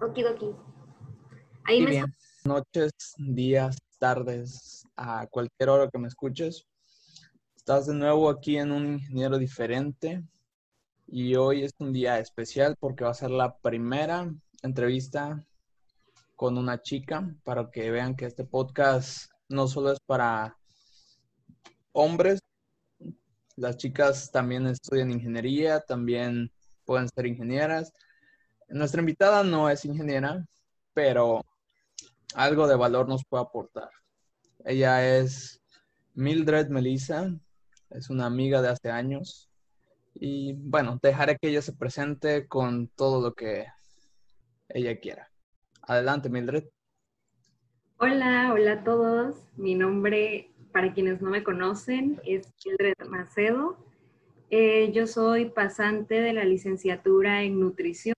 Okidoki. Ahí me Bien. Noches, días, tardes, a cualquier hora que me escuches. Estás de nuevo aquí en un ingeniero diferente y hoy es un día especial porque va a ser la primera entrevista con una chica para que vean que este podcast no solo es para hombres, las chicas también estudian ingeniería, también pueden ser ingenieras. Nuestra invitada no es ingeniera, pero algo de valor nos puede aportar. Ella es Mildred Melissa, es una amiga de hace años. Y bueno, dejaré que ella se presente con todo lo que ella quiera. Adelante, Mildred. Hola, hola a todos. Mi nombre, para quienes no me conocen, es Mildred Macedo. Eh, yo soy pasante de la licenciatura en nutrición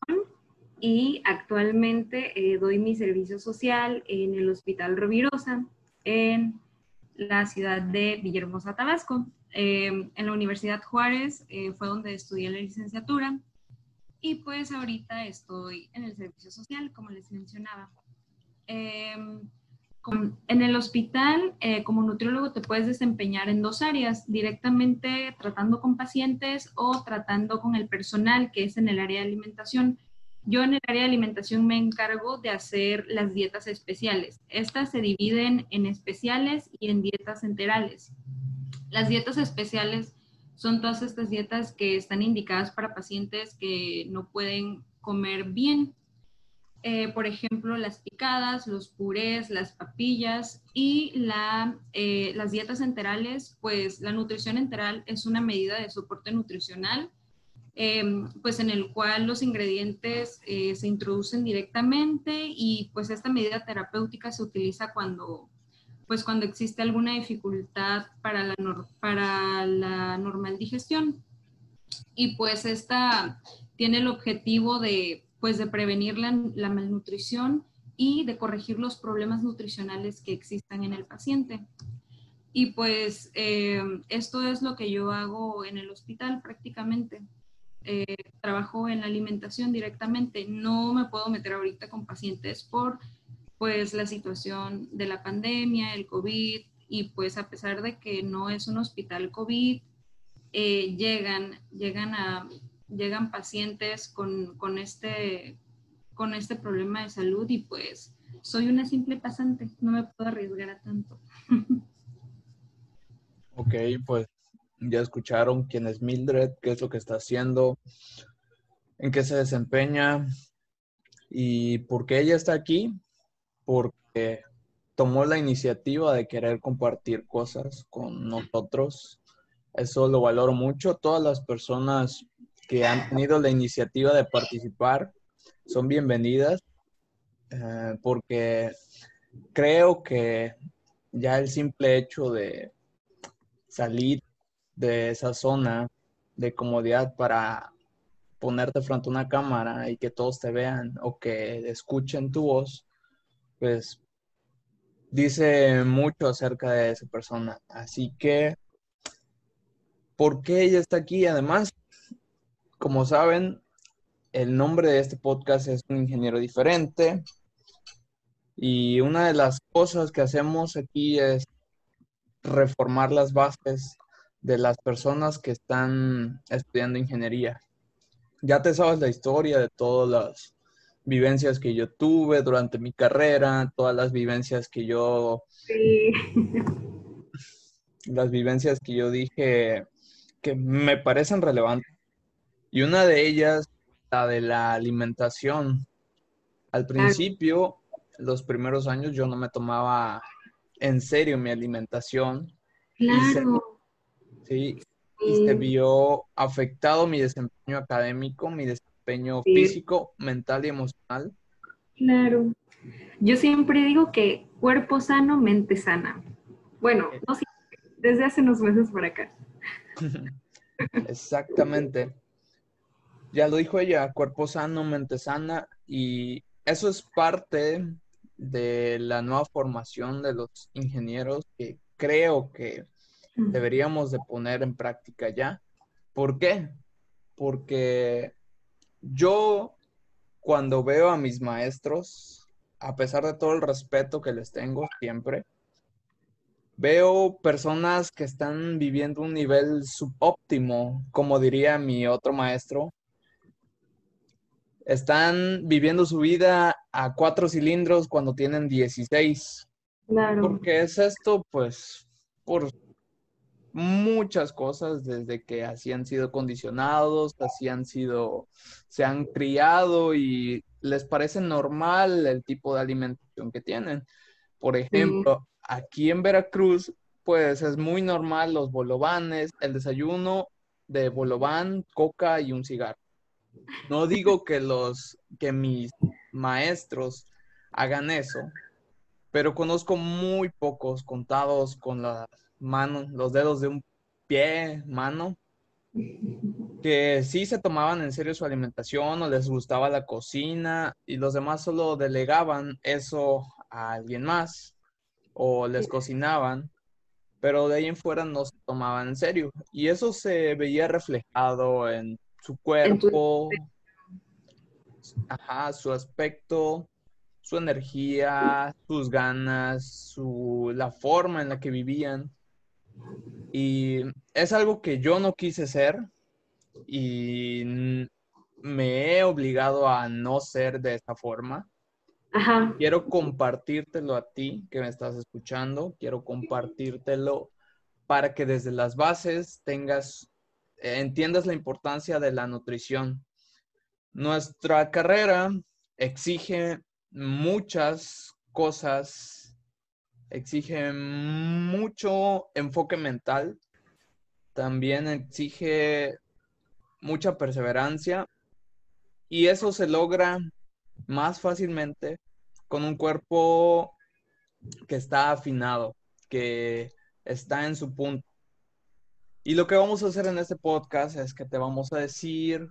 y actualmente eh, doy mi servicio social en el Hospital Rovirosa en la ciudad de Villahermosa, Tabasco. Eh, en la Universidad Juárez eh, fue donde estudié la licenciatura y pues ahorita estoy en el servicio social, como les mencionaba. Em, en el hospital, como nutriólogo, te puedes desempeñar en dos áreas, directamente tratando con pacientes o tratando con el personal, que es en el área de alimentación. Yo en el área de alimentación me encargo de hacer las dietas especiales. Estas se dividen en especiales y en dietas enterales. Las dietas especiales son todas estas dietas que están indicadas para pacientes que no pueden comer bien. Eh, por ejemplo, las picadas, los purés, las papillas y la, eh, las dietas enterales, pues la nutrición enteral es una medida de soporte nutricional Em, pues en el cual los ingredientes eh, se introducen directamente y pues esta medida terapéutica se utiliza cuando pues cuando existe alguna dificultad para la, para la normal digestión. Y pues esta tiene el objetivo de pues de prevenir la, malnutrición y de corregir los problemas nutricionales que existan en el paciente. Y pues em, esto es lo que yo hago en el hospital prácticamente. Eh, trabajo en la alimentación directamente. No me puedo meter ahorita con pacientes por pues la situación de la pandemia, el COVID, y pues a pesar de que no es un hospital COVID, eh, llegan, llegan, a, llegan pacientes con, con, este, con este problema de salud y pues soy una simple pasante, no me puedo arriesgar a tanto. Ok, pues ya escucharon quién es Mildred, qué es lo que está haciendo, en qué se desempeña y por qué ella está aquí. Porque tomó la iniciativa de querer compartir cosas con nosotros. Eso lo valoro mucho. Todas las personas que han tenido la iniciativa de participar son bienvenidas eh, porque creo que ya el simple hecho de salir de esa zona de comodidad para ponerte frente a una cámara y que todos te vean o que escuchen tu voz, pues dice mucho acerca de esa persona. Así que, ¿por qué ella está aquí? Además, como saben, el nombre de este podcast es Un Ingeniero Diferente. Y una de las cosas que hacemos aquí es reformar las bases de las personas que están estudiando ingeniería. Ya te sabes la historia de todas las vivencias que yo tuve durante mi carrera, todas las vivencias que yo... Sí. Las vivencias que yo dije que me parecen relevantes. Y una de ellas, la de la alimentación. Al principio, los primeros años, yo no me tomaba en serio mi alimentación. Claro. Sí, y se vio afectado mi desempeño académico, mi desempeño físico, mental y emocional. Claro. Yo siempre digo que cuerpo sano, mente sana. Bueno, no desde hace unos meses por acá. Exactamente. Ya lo dijo ella, cuerpo sano, mente sana, y eso es parte de la nueva formación de los ingenieros que creo que deberíamos de poner en práctica ya. ¿Por qué? Porque yo cuando veo a mis maestros, a pesar de todo el respeto que les tengo siempre, veo personas que están viviendo un nivel subóptimo, como diría mi otro maestro. Están viviendo su vida a cuatro cilindros cuando tienen 16. Claro. Porque es esto, pues, por muchas cosas, desde que así han sido condicionados, así han sido, se han criado y les parece normal el tipo de alimentación que tienen. Por ejemplo, aquí en Veracruz, pues es muy normal los bolovanes, el desayuno de bolobán, coca y un cigarro. No digo que los, que mis maestros hagan eso, pero conozco muy pocos contados con las manos, los dedos de un pie, mano, que sí se tomaban en serio su alimentación o les gustaba la cocina y los demás solo delegaban eso a alguien más o les cocinaban, pero de ahí en fuera no se tomaban en serio. Y eso se veía reflejado en su cuerpo, ajá, su aspecto, su energía, sus ganas, su, la forma en la que vivían. Y es algo que yo no quise ser y me he obligado a no ser de esa forma. Quiero compartírtelo a ti que me estás escuchando. Quiero compartírtelo para que desde las bases tengas, entiendas la importancia de la nutrición. Nuestra carrera exige muchas cosas, exige mucho enfoque mental, también exige mucha perseverancia y eso se logra más fácilmente con un cuerpo que está afinado, que está en su punto. Y lo que vamos a hacer en este podcast es que te vamos a decir,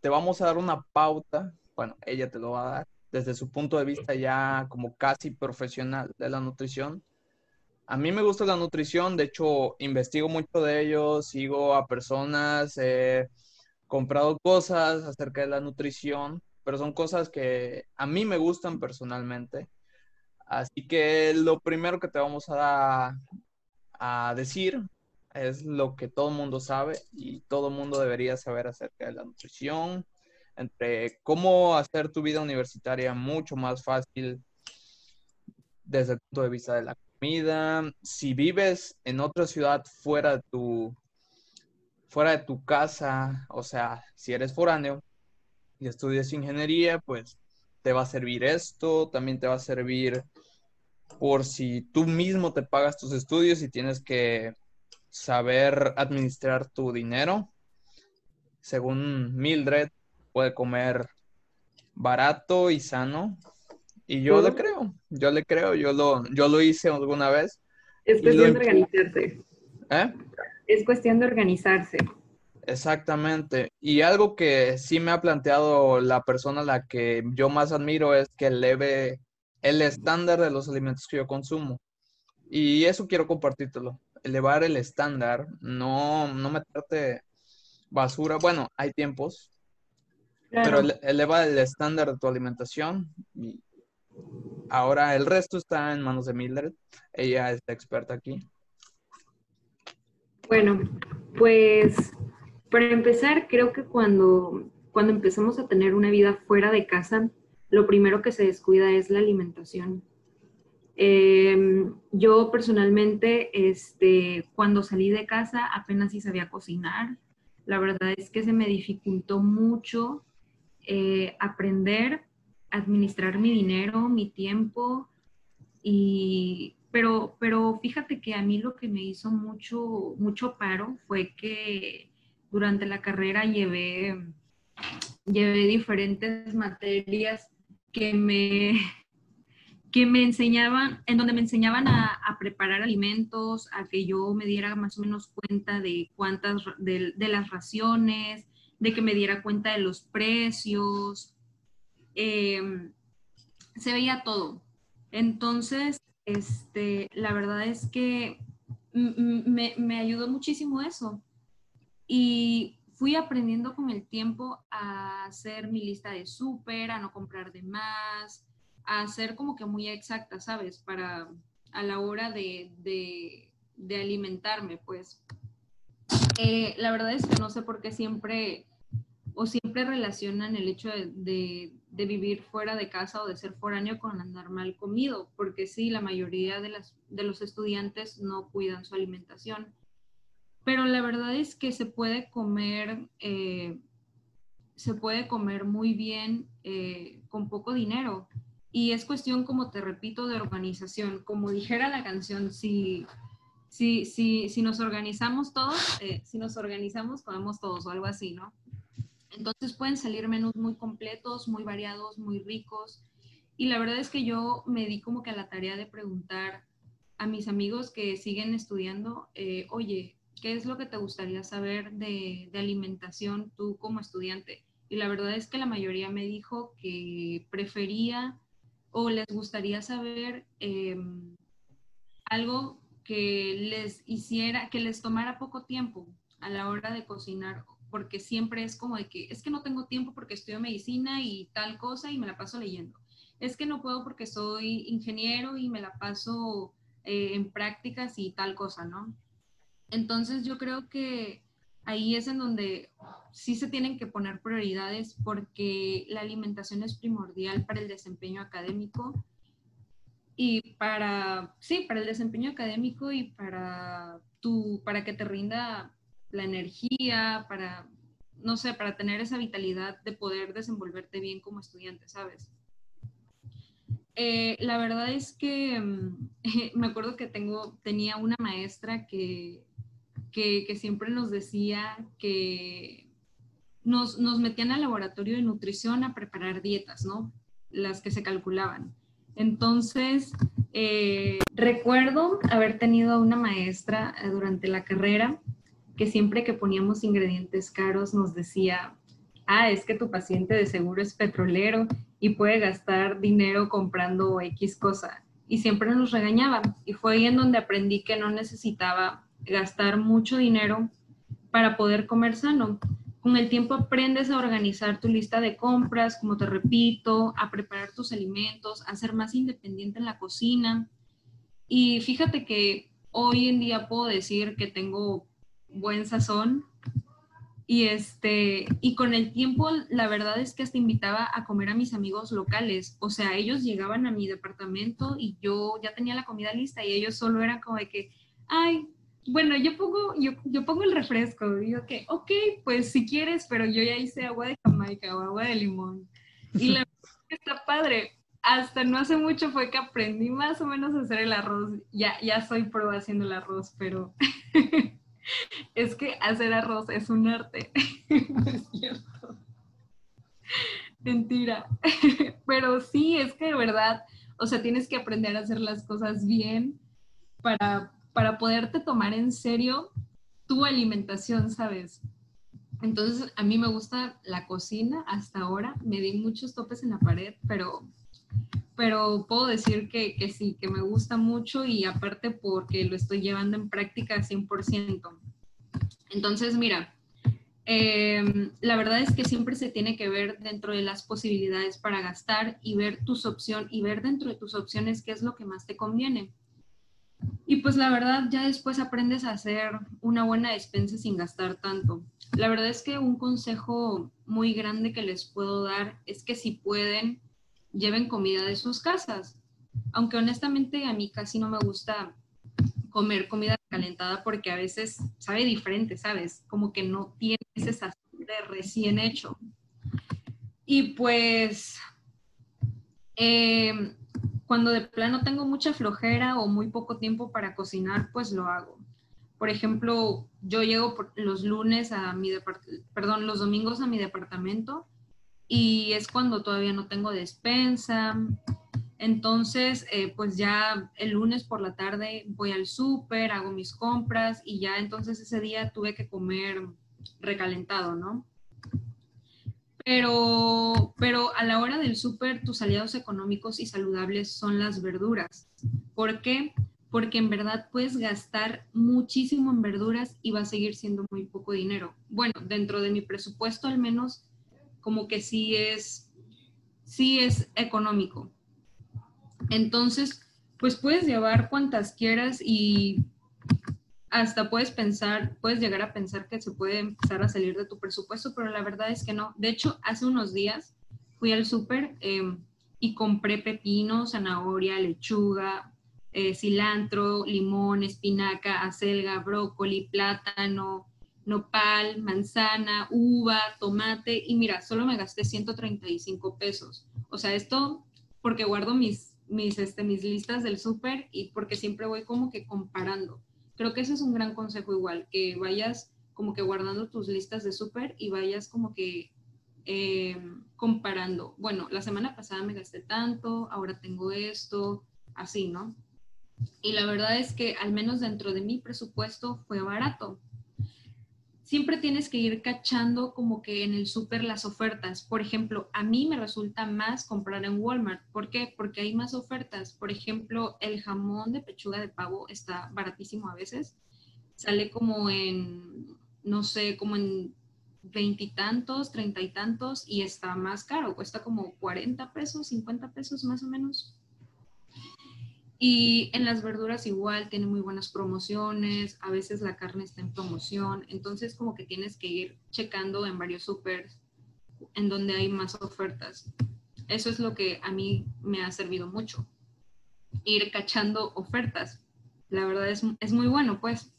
te vamos a dar una pauta, bueno, ella te lo va a dar, desde su punto de vista ya como casi profesional de la nutrición. A mí me gusta la nutrición, de hecho investigo mucho de ello, sigo a personas, he comprado cosas acerca de la nutrición pero son cosas que a mí me gustan personalmente. Así que lo primero que te vamos a, a decir es lo que todo el mundo sabe y todo el mundo debería saber acerca de la nutrición, entre cómo hacer tu vida universitaria mucho más fácil desde el punto de vista de la comida. Si vives en otra ciudad fuera de tu, fuera de tu casa, o sea, si eres foráneo, y estudias ingeniería, pues te va a servir esto, también te va a servir por si tú mismo te pagas tus estudios y tienes que saber administrar tu dinero. Según Mildred, puede comer barato y sano. Y yo le creo, yo le creo, yo lo, yo lo hice alguna vez. Es cuestión de organizarse. ¿Eh? Es cuestión de organizarse. Exactamente. Y algo que sí me ha planteado la persona a la que yo más admiro es que eleve el estándar de los alimentos que yo consumo. Y eso quiero compartírtelo. Elevar el estándar, no, no meterte basura. Bueno, hay tiempos, pero eleva el estándar de tu alimentación. Y ahora el resto está en manos de Mildred. Ella es la experta aquí. Bueno, pues para empezar, creo que cuando, cuando empezamos a tener una vida fuera de casa, lo primero que se descuida es la alimentación. Em, yo personalmente, este, cuando salí de casa, apenas sí sabía cocinar. La verdad es que se me dificultó mucho eh, aprender a administrar mi dinero, mi tiempo. Y, pero, pero fíjate que a mí lo que me hizo mucho, mucho paro fue que durante la carrera llevé, llevé diferentes materias que me, que me enseñaban, en donde me enseñaban a, preparar alimentos, a que yo me diera más o menos cuenta de cuántas, de, las raciones, de que me diera cuenta de los precios. Em, se veía todo. Entonces, este, la verdad es que me, me ayudó muchísimo eso. Y fui aprendiendo con el tiempo a hacer mi lista de súper, a no comprar de más, a ser como que muy exacta, ¿sabes? Para a la hora de, de, alimentarme, pues. Eh, la verdad es que no sé por qué siempre o siempre relacionan el hecho de, vivir fuera de casa o de ser foráneo con andar mal comido, porque sí, la mayoría de los estudiantes no cuidan su alimentación pero la verdad es que se puede comer, eh, se puede comer muy bien eh, con poco dinero. Y es cuestión, como te repito, de organización. Como dijera la canción, si, si, si, si nos organizamos todos, eh, si nos organizamos, comemos todos o algo así, ¿no? Entonces pueden salir menús muy completos, muy variados, muy ricos. Y la verdad es que yo me di como que a la tarea de preguntar a mis amigos que siguen estudiando, oye, ¿qué es lo que te gustaría saber de, alimentación tú como estudiante? Y la verdad es que la mayoría me dijo que prefería o les gustaría saber em, algo que les hiciera, que les tomara poco tiempo a la hora de cocinar, porque siempre es como de que es que no tengo tiempo porque estudio medicina y tal cosa y me la paso leyendo. Es que no puedo porque soy ingeniero y me la paso eh, en prácticas y tal cosa, ¿no? Entonces yo creo que ahí es en donde sí se tienen que poner prioridades porque la alimentación es primordial para el desempeño académico y para, sí, para el desempeño académico y para tu, para que te rinda la energía, para, no sé, para tener esa vitalidad de poder desenvolverte bien como estudiante, ¿sabes? Eh, la verdad es que me acuerdo que tengo, tenía una maestra que que, siempre nos decía que nos, metían al laboratorio de nutrición a preparar dietas, ¿no? Las que se calculaban. Entonces, eh, recuerdo haber tenido una maestra eh, durante la carrera que siempre que poníamos ingredientes caros nos decía, ah, es que tu paciente de seguro es petrolero y puede gastar dinero comprando X cosa. Y siempre nos regañaba. Y fue ahí en donde aprendí que no necesitaba gastar mucho dinero para poder comer sano. Con el tiempo aprendes a organizar tu lista de compras, como te repito, a preparar tus alimentos, a ser más independiente en la cocina. Y fíjate que hoy en día puedo decir que tengo buen sazón y este y con el tiempo la verdad es que hasta invitaba a comer a mis amigos locales, o sea, ellos llegaban a mi departamento y yo ya tenía la comida lista y ellos solo eran como de que, ay, bueno, yo pongo, yo, yo pongo el refresco, digo que, ok, pues si quieres, pero yo ya hice agua de Jamaica o agua de limón. Y la verdad está padre. Hasta no hace mucho fue que aprendí más o menos a hacer el arroz. Ya, ya soy pro haciendo el arroz, pero es que hacer arroz es un arte. es cierto. Mentira. pero sí, es que de verdad, o sea, tienes que aprender a hacer las cosas bien para para poderte tomar en serio tu alimentación, ¿sabes? Entonces, a mí me gusta la cocina hasta ahora. Me di muchos topes en la pared, pero, pero puedo decir que, que sí, que me gusta mucho y aparte porque lo estoy llevando en práctica 100%. Entonces, mira, em, la verdad es que siempre se tiene que ver dentro de las posibilidades para gastar y ver tus opciones y ver dentro de tus opciones qué es lo que más te conviene. Y pues la verdad ya después aprendes a hacer una buena despensa sin gastar tanto. La verdad es que un consejo muy grande que les puedo dar es que si pueden, lleven comida de sus casas. Aunque honestamente a mí casi no me gusta comer comida calentada porque a veces sabe diferente, ¿sabes? Como que no tiene ese sazón de recién hecho. Y pues eh, cuando de plano tengo mucha flojera o muy poco tiempo para cocinar, pues lo hago. Por ejemplo, yo llego los lunes a mi perdón, los domingos a mi departamento y es cuando todavía no tengo despensa. Entonces, eh, pues ya el lunes por la tarde voy al súper, hago mis compras y ya entonces ese día tuve que comer recalentado, ¿no? Pero, pero a la hora del súper, tus aliados económicos y saludables son las verduras. ¿Por qué? porque en verdad puedes gastar muchísimo en verduras y va a seguir siendo muy poco dinero. Bueno, dentro de mi presupuesto al menos como que sí es, sí es económico. Entonces, pues puedes llevar cuantas quieras y hasta puedes pensar, puedes llegar a pensar que se puede empezar a salir de tu presupuesto, pero la verdad es que no. De hecho, hace unos días fui al súper em, y compré pepino, zanahoria, lechuga, eh, cilantro, limón, espinaca, acelga, brócoli, plátano, nopal, manzana, uva, tomate y mira, solo me gasté 135 pesos. O sea, esto porque guardo mis, mis, este, mis listas del súper y porque siempre voy como que comparando. Creo que ese es un gran consejo igual, que vayas como que guardando tus listas de súper y vayas como que em, comparando. Bueno, la semana pasada me gasté tanto, ahora tengo esto, así, ¿no? Y la verdad es que al menos dentro de mi presupuesto fue barato. Siempre tienes que ir cachando como que en el súper las ofertas. Por ejemplo, a mí me resulta más comprar en Walmart. ¿Por qué? Porque hay más ofertas. Por ejemplo, el jamón de pechuga de pavo está baratísimo a veces. Sale como en, no sé, como en veintitantos, treinta y tantos y está más caro. Cuesta como 40 pesos, 50 pesos más o menos. Y en las verduras igual tiene muy buenas promociones, a veces la carne está en promoción, entonces como que tienes que ir checando en varios supers en donde hay más ofertas. Eso es lo que a mí me ha servido mucho, ir cachando ofertas. La verdad es, es muy bueno, pues.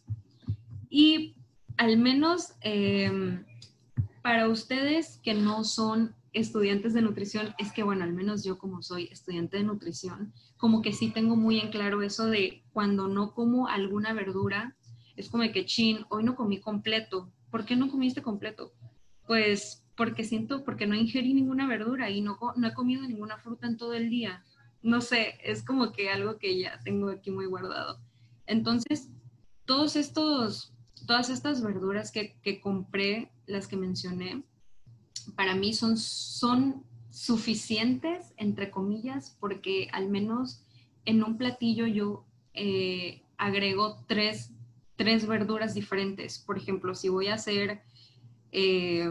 Y al menos em, para ustedes que no son estudiantes de nutrición, es que, bueno, al menos yo como soy estudiante de nutrición, como que sí tengo muy en claro eso de cuando no como alguna verdura, es como que, chin, hoy no comí completo. ¿Por qué no comiste completo? Pues porque siento, porque no ingerí ninguna verdura y no, no he comido ninguna fruta en todo el día. No sé, es como que algo que ya tengo aquí muy guardado. Entonces, todos estos, todas estas verduras que, que compré, las que mencioné, para mí son, son suficientes, entre comillas, porque al menos en un platillo yo eh, agrego tres, verduras diferentes. Por ejemplo, si voy a hacer... Eh,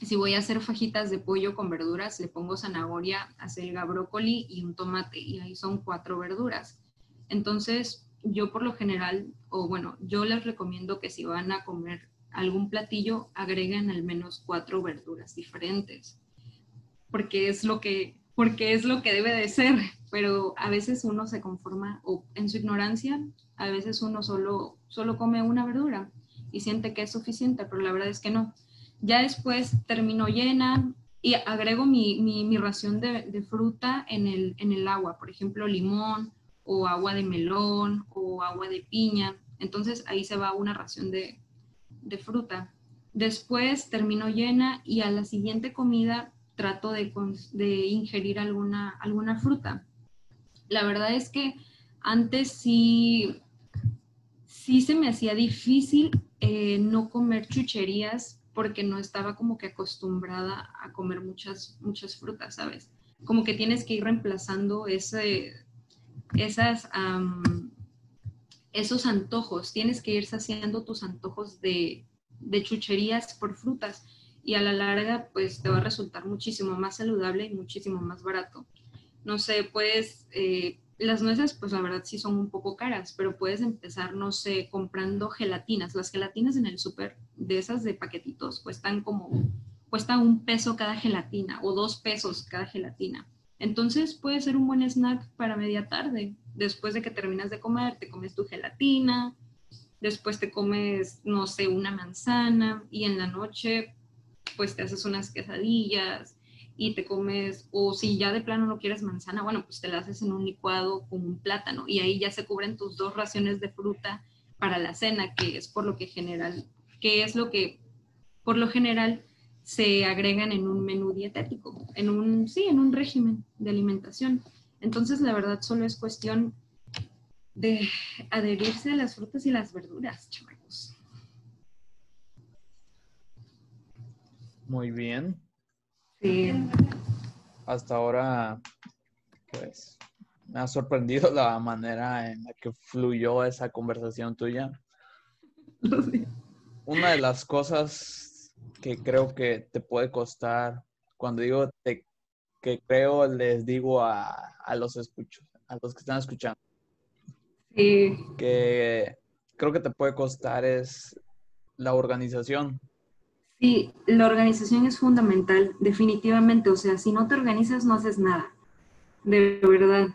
si voy a hacer fajitas de pollo con verduras, le pongo zanahoria, acelga, brócoli y un tomate, y ahí son cuatro verduras. Entonces, yo por lo general, o bueno, yo les recomiendo que si van a comer algún platillo agreguen al menos cuatro verduras diferentes, porque es lo que, porque es lo que debe de ser, pero a veces uno se conforma o en su ignorancia, a veces uno solo, solo come una verdura y siente que es suficiente, pero la verdad es que no. Ya después termino llena y agrego mi, mi, ración de, de, fruta en el, en el agua, por ejemplo, limón o agua de melón o agua de piña. Entonces ahí se va una ración de, de fruta. Después termino llena y a la siguiente comida trato de, de ingerir alguna, alguna fruta. La verdad es que antes sí, sí se me hacía difícil eh, no comer chucherías porque no estaba como que acostumbrada a comer muchas, muchas frutas, ¿sabes? Como que tienes que ir reemplazando ese, esas, esos antojos, tienes que ir saciando tus antojos de, chucherías por frutas y a la larga pues te va a resultar muchísimo más saludable y muchísimo más barato. No sé, pues las nueces pues la verdad sí son un poco caras, pero puedes empezar, no sé, comprando gelatinas. Las gelatinas en el súper, de esas de paquetitos, cuestan como, cuesta un peso cada gelatina o dos pesos cada gelatina. Entonces puede ser un buen snack para media tarde. Después de que terminas de comer, te comes tu gelatina, después te comes, no sé, una manzana y en la noche pues te haces unas quesadillas y te comes, o si ya de plano no quieres manzana, bueno, pues te la haces en un licuado con un plátano y ahí ya se cubren tus dos raciones de fruta para la cena, que es por lo que general, que es lo que por lo general se agregan en un menú dietético, en un, sí, en un régimen de alimentación. Entonces, la verdad, solo es cuestión de adherirse a las frutas y las verduras, chavos. Muy bien. Sí. Hasta ahora, pues, me ha sorprendido la manera en la que fluyó esa conversación tuya. Una de las cosas que creo que te puede costar, cuando digo te, que creo, les digo a, a los escuchos, a los que están escuchando. Sí. Que creo que te puede costar es la organización. Sí, la organización es fundamental, definitivamente. O sea, si no te organizas, no haces nada. De verdad.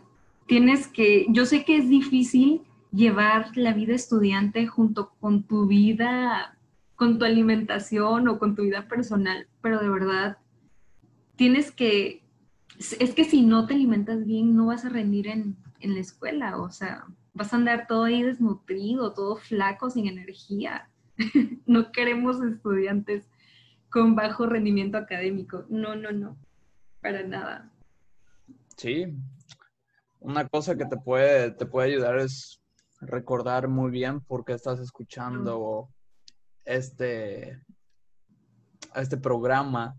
Tienes que, yo sé que es difícil llevar la vida estudiante junto con tu vida, con tu alimentación o con tu vida personal, pero de verdad, tienes que, es que si no te alimentas bien, no vas a rendir en, en la escuela. O sea, vas a andar todo ahí desnutrido, todo flaco, sin energía. no queremos estudiantes con bajo rendimiento académico. No, no, no, para nada. Sí, una cosa que te puede, te puede ayudar es recordar muy bien por qué estás escuchando este, este programa,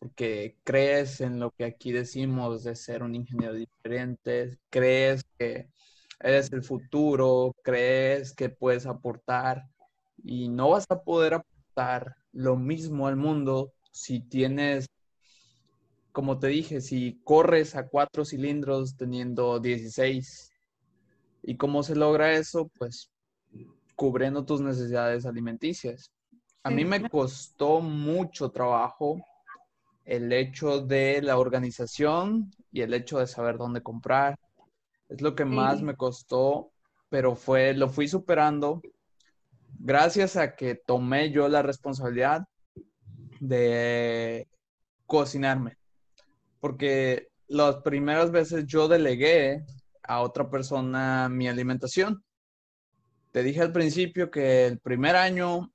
porque crees en lo que aquí decimos de ser un ingeniero diferente, crees que eres el futuro, crees que puedes aportar y no vas a poder aportar lo mismo al mundo si tienes, como te dije, si corres a cuatro cilindros teniendo 16. ¿Y cómo se logra eso? Pues cubriendo tus necesidades alimenticias. A mí me costó mucho trabajo el hecho de la organización y el hecho de saber dónde comprar, es lo que más me costó, pero fue, lo fui superando gracias a que tomé yo la responsabilidad de cocinarme. Porque las primeras veces yo delegué a otra persona mi alimentación. Te dije al principio que el primer año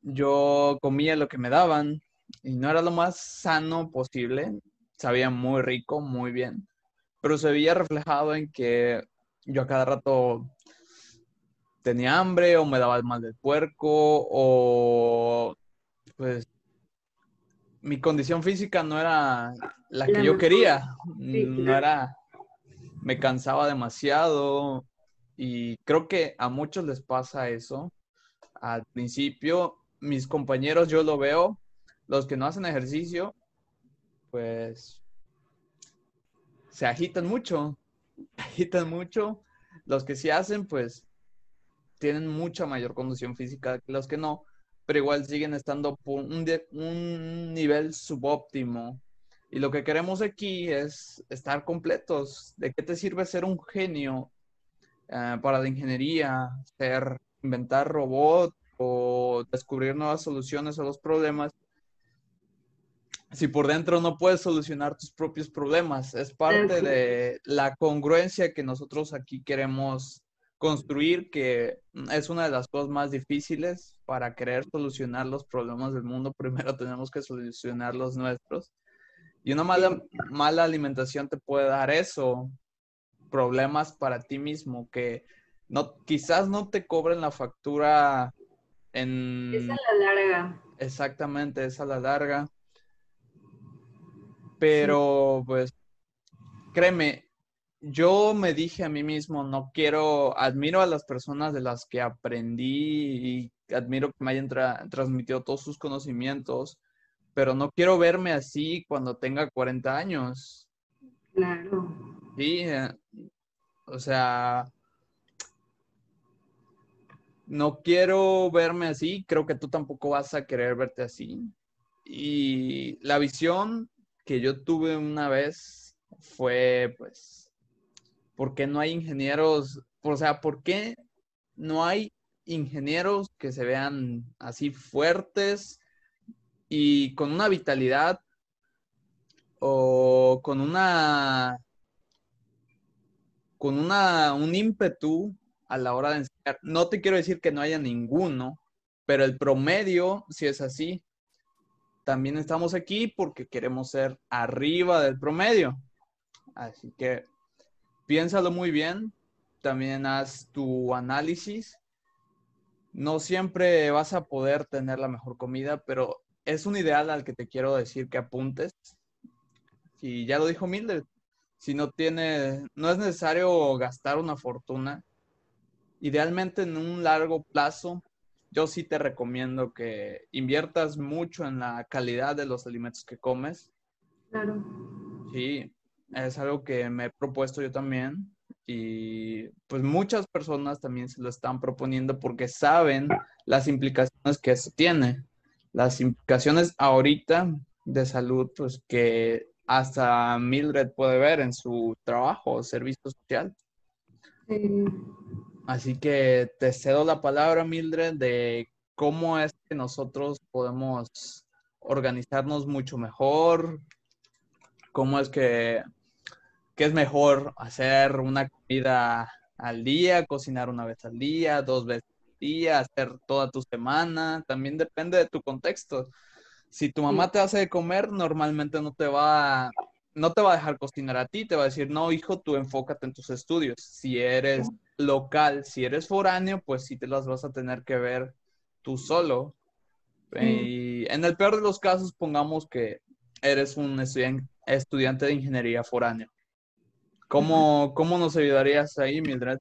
yo comía lo que me daban y no era lo más sano posible. Sabía muy rico, muy bien pero se veía reflejado en que yo a cada rato tenía hambre o me daba el mal del puerco o pues mi condición física no era la que yo quería, no era, me cansaba demasiado y creo que a muchos les pasa eso. Al principio, mis compañeros yo lo veo, los que no hacen ejercicio, pues se agitan mucho, agitan mucho. Los que sí hacen, pues, tienen mucha mayor condición física que los que no, pero igual siguen estando por un, nivel subóptimo. Y lo que queremos aquí es estar completos. ¿De qué te sirve ser un genio eh, para la ingeniería, ser, inventar robots o descubrir nuevas soluciones a los problemas si por dentro no puedes solucionar tus propios problemas. Es parte de la congruencia que nosotros aquí queremos construir, que es una de las cosas más difíciles para querer solucionar los problemas del mundo. Primero tenemos que solucionar los nuestros. Y una mala, mala alimentación te puede dar eso, problemas para ti mismo, que no, quizás no te cobren la factura en... Es a la larga. Exactamente, es a la larga pero pues, créeme, yo me dije a mí mismo, no quiero, admiro a las personas de las que aprendí y admiro que me hayan transmitido todos sus conocimientos, pero no quiero verme así cuando tenga 40 años. Claro. Sí, eh, o sea, no quiero verme así, creo que tú tampoco vas a querer verte así. Y la visión que yo tuve una vez fue, pues, ¿por qué no hay ingenieros? O sea, ¿por qué no hay ingenieros que se vean así fuertes y con una vitalidad o con una con una un ímpetu a la hora de enseñar. No te quiero decir que no haya ninguno, pero el promedio si es así también estamos aquí porque queremos ser arriba del promedio. Así que piénsalo muy bien, también haz tu análisis. No siempre vas a poder tener la mejor comida, pero es un ideal al que te quiero decir que apuntes. Y ya lo dijo Mildred, si no tiene, no es necesario gastar una fortuna. Idealmente en un largo plazo, yo sí te recomiendo que inviertas mucho en la calidad de los alimentos que comes. Claro. Sí, es algo que me he propuesto yo también y pues muchas personas también se lo están proponiendo porque saben las implicaciones que eso tiene. Las implicaciones ahorita de salud, pues que hasta Mildred puede ver en su trabajo o servicio social. Así que te cedo la palabra, Mildred, de cómo es que nosotros podemos organizarnos mucho mejor, cómo es que, es mejor hacer una comida al día, cocinar una vez al día, dos veces al día, hacer toda tu semana, también depende de tu contexto. Si tu mamá te hace de comer, normalmente no te va no te va a dejar cocinar a ti, te va a decir, no, hijo, tú enfócate en tus estudios. Si eres local, si eres foráneo, pues sí te las vas a tener que ver tú solo. Y en el peor de los casos, pongamos que eres un estudiante de ingeniería foráneo. ¿Cómo, ¿Cómo nos ayudarías ahí, Mildred?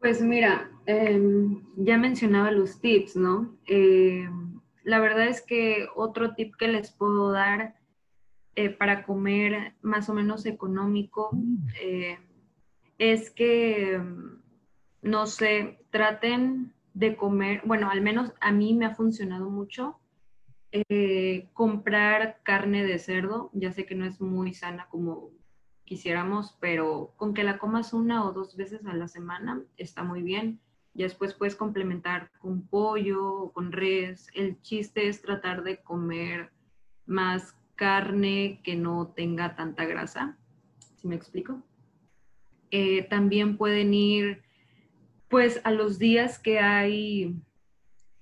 Pues mira, em, ya mencionaba los tips, ¿no? Em, la verdad es que otro tip que les puedo dar eh, para comer más o menos económico eh, es que, no sé, traten de comer, bueno, al menos a mí me ha funcionado mucho eh, comprar carne de cerdo. Ya sé que no es muy sana como quisiéramos, pero con que la comas una o dos veces a la semana está muy bien. Ya después puedes complementar con pollo con res. El chiste es tratar de comer más carne que no tenga tanta grasa, si me explico? Eh, también pueden ir pues a los días que hay,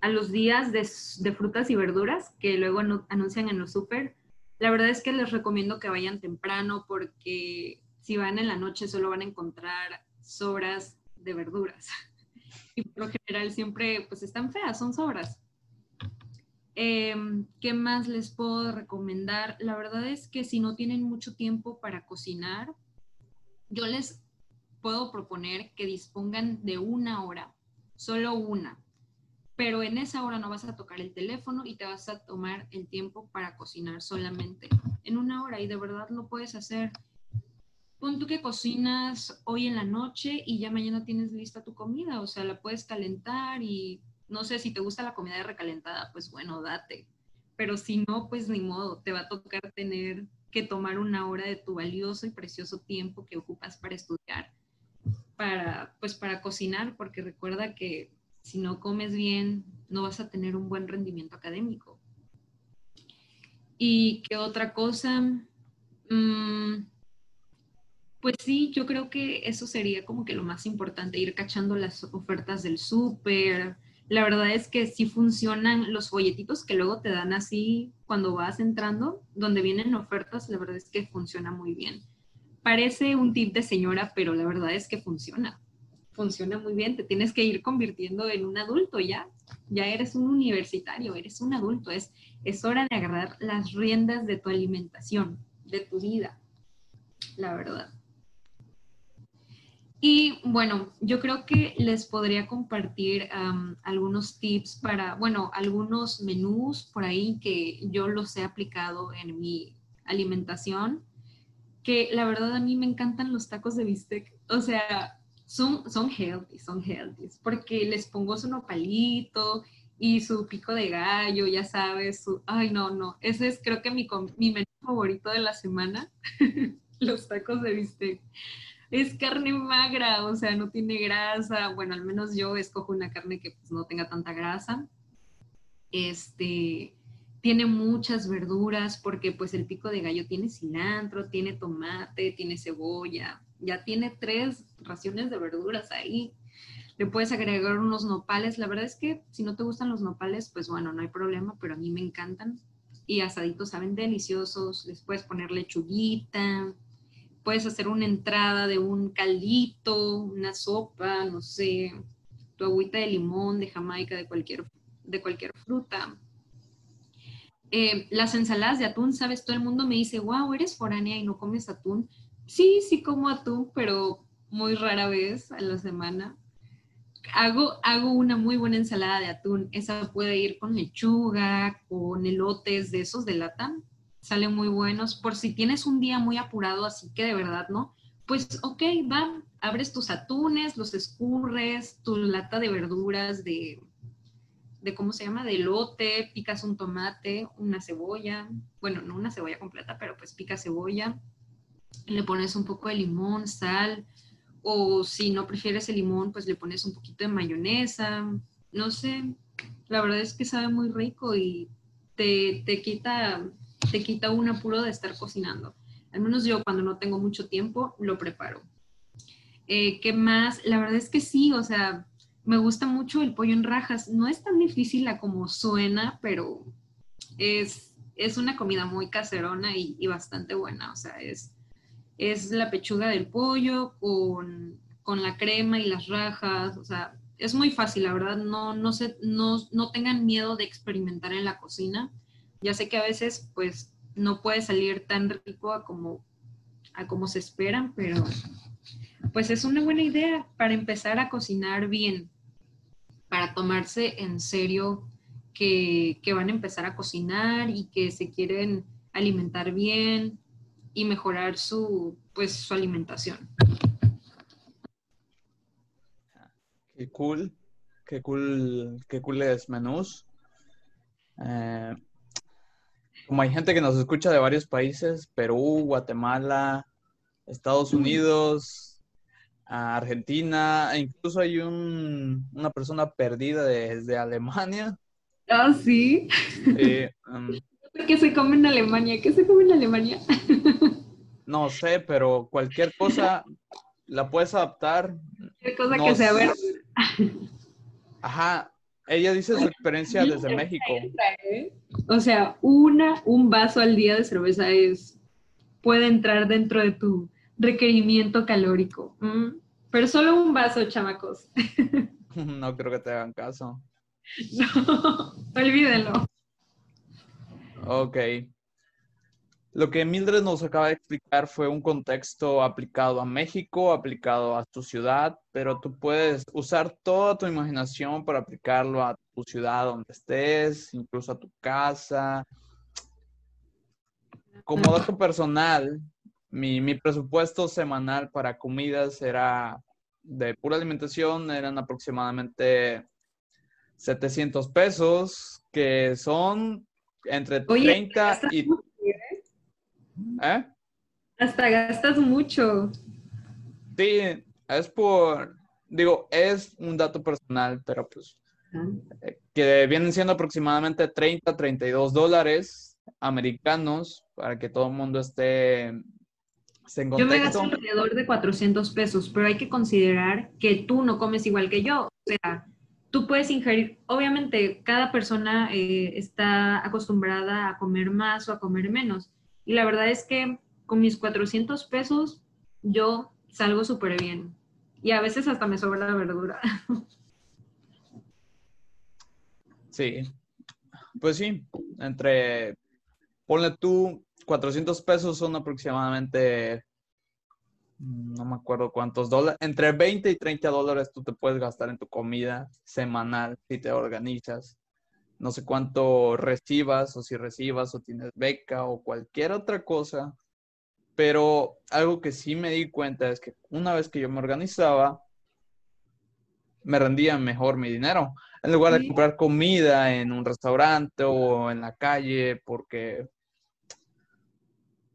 a los días de, frutas y verduras que luego anuncian en los súper. La verdad es que les recomiendo que vayan temprano porque si van en la noche solo van a encontrar sobras de verduras. Y por lo general siempre pues están feas, son sobras. Em, ¿Qué más les puedo recomendar? La verdad es que si no tienen mucho tiempo para cocinar, yo les puedo proponer que dispongan de una hora, solo una. Pero en esa hora no vas a tocar el teléfono y te vas a tomar el tiempo para cocinar solamente en una hora y de verdad lo puedes hacer. Pon tú que cocinas hoy en la noche y ya mañana tienes lista tu comida, o sea, la puedes calentar y no sé, si te gusta la comida recalentada, pues bueno, date. Pero si no, pues ni modo, te va a tocar tener que tomar una hora de tu valioso y precioso tiempo que ocupas para estudiar, para, pues para cocinar, porque recuerda que si no comes bien, no vas a tener un buen rendimiento académico. ¿Y qué otra cosa? Mm, pues sí, yo creo que eso sería como que lo más importante, ir cachando las ofertas del súper, la verdad es que sí funcionan los folletitos que luego te dan así cuando vas entrando, donde vienen ofertas, la verdad es que funciona muy bien. Parece un tip de señora, pero la verdad es que funciona. Funciona muy bien, te tienes que ir convirtiendo en un adulto ya. Ya eres un universitario, eres un adulto. Es, es hora de agarrar las riendas de tu alimentación, de tu vida, la verdad. Y bueno, yo creo que les podría compartir algunos tips para, bueno, algunos menús por ahí que yo los he aplicado en mi alimentación, que la verdad a mí me encantan los tacos de bistec. O sea, son, son healthy, son healthy, porque les pongo su nopalito y su pico de gallo, ya sabes, su, ay no, no, ese es creo que mi, mi menú favorito de la semana, los tacos de bistec es carne magra, o sea, no tiene grasa. Bueno, al menos yo escojo una carne que pues, no tenga tanta grasa. Este, tiene muchas verduras porque pues el pico de gallo tiene cilantro, tiene tomate, tiene cebolla, ya tiene tres raciones de verduras ahí. Le puedes agregar unos nopales. La verdad es que si no te gustan los nopales, pues bueno, no hay problema, pero a mí me encantan. Y asaditos saben deliciosos. Les puedes poner lechuguita, puedes hacer una entrada de un caldito, una sopa, no sé, tu agüita de limón, de jamaica, de cualquier, de cualquier fruta. Eh, las ensaladas de atún, ¿sabes? Todo el mundo me dice, wow, eres foránea y no comes atún. Sí, sí como atún, pero muy rara vez a la semana. Hago, hago una muy buena ensalada de atún. Esa puede ir con lechuga, con elotes de esos de lata. Salen muy buenos. Por si tienes un día muy apurado, así que de verdad, ¿no? Pues ok, va, abres tus atunes, los escurres, tu lata de verduras, de, de ¿cómo se llama? De elote, picas un tomate, una cebolla. Bueno, no una cebolla completa, pero pues pica cebolla. Le pones un poco de limón, sal, o si no prefieres el limón, pues le pones un poquito de mayonesa, no sé, la verdad es que sabe muy rico y te, quita, te quita un apuro de estar cocinando. Al menos yo cuando no tengo mucho tiempo lo preparo. Eh, ¿Qué más? La verdad es que sí, o sea, me gusta mucho el pollo en rajas. No es tan difícil como suena, pero es, es una comida muy caserona y, y bastante buena. O sea, es, es la pechuga del pollo con, la crema y las rajas, o sea, es muy fácil, la verdad, no, no, se, no, no tengan miedo de experimentar en la cocina. Ya sé que a veces, pues, no puede salir tan rico a como, a como se esperan, pero pues es una buena idea para empezar a cocinar bien, para tomarse en serio que, que van a empezar a cocinar y que se quieren alimentar bien, y mejorar su, pues, su alimentación. Qué cool, qué cool, qué cool es menús. Eh, como hay gente que nos escucha de varios países, Perú, Guatemala, Estados Unidos, Argentina, e incluso hay un, una persona perdida desde Alemania. Ah, sí. Um, ¿Qué se come en Alemania? ¿Qué se come en Alemania? No sé, pero cualquier cosa la puedes adaptar. Cualquier cosa que sea verde. Ajá. Ella dice su experiencia desde México. ¿eh? O sea, una, un vaso al día de cerveza es puede entrar dentro de tu requerimiento calórico. Pero solo un vaso, chamacos. No creo que te hagan caso. No, olvídenlo. Ok. Lo que Mildred nos acaba de explicar fue un contexto aplicado a México, aplicado a tu ciudad, pero tú puedes usar toda tu imaginación para aplicarlo a tu ciudad donde estés, incluso a tu casa. Como dato personal, mi, mi presupuesto semanal para comidas era de pura alimentación, eran aproximadamente 700 pesos, que son entre 30 y... ¿eh? ¿Eh? Hasta gastas mucho. Sí, es por, digo, es un dato personal, pero pues, ah. eh, que vienen siendo aproximadamente 30, 32 dólares americanos para que todo el mundo esté en contexto. Yo me gasto alrededor de 400 pesos, pero hay que considerar que tú no comes igual que yo. O sea, tú puedes ingerir, obviamente cada persona eh, está acostumbrada a comer más o a comer menos. Y la verdad es que con mis 400 pesos yo salgo súper bien. Y a veces hasta me sobra la verdura. Sí, pues sí, entre, ponle tú, 400 pesos son aproximadamente no me acuerdo cuántos dólares, entre 20 y 30 dólares tú te puedes gastar en tu comida semanal si te organizas. No sé cuánto recibas o si recibas o tienes beca o cualquier otra cosa, pero algo que sí me di cuenta es que una vez que yo me organizaba, me rendía mejor mi dinero. En lugar de comprar comida en un restaurante o en la calle, porque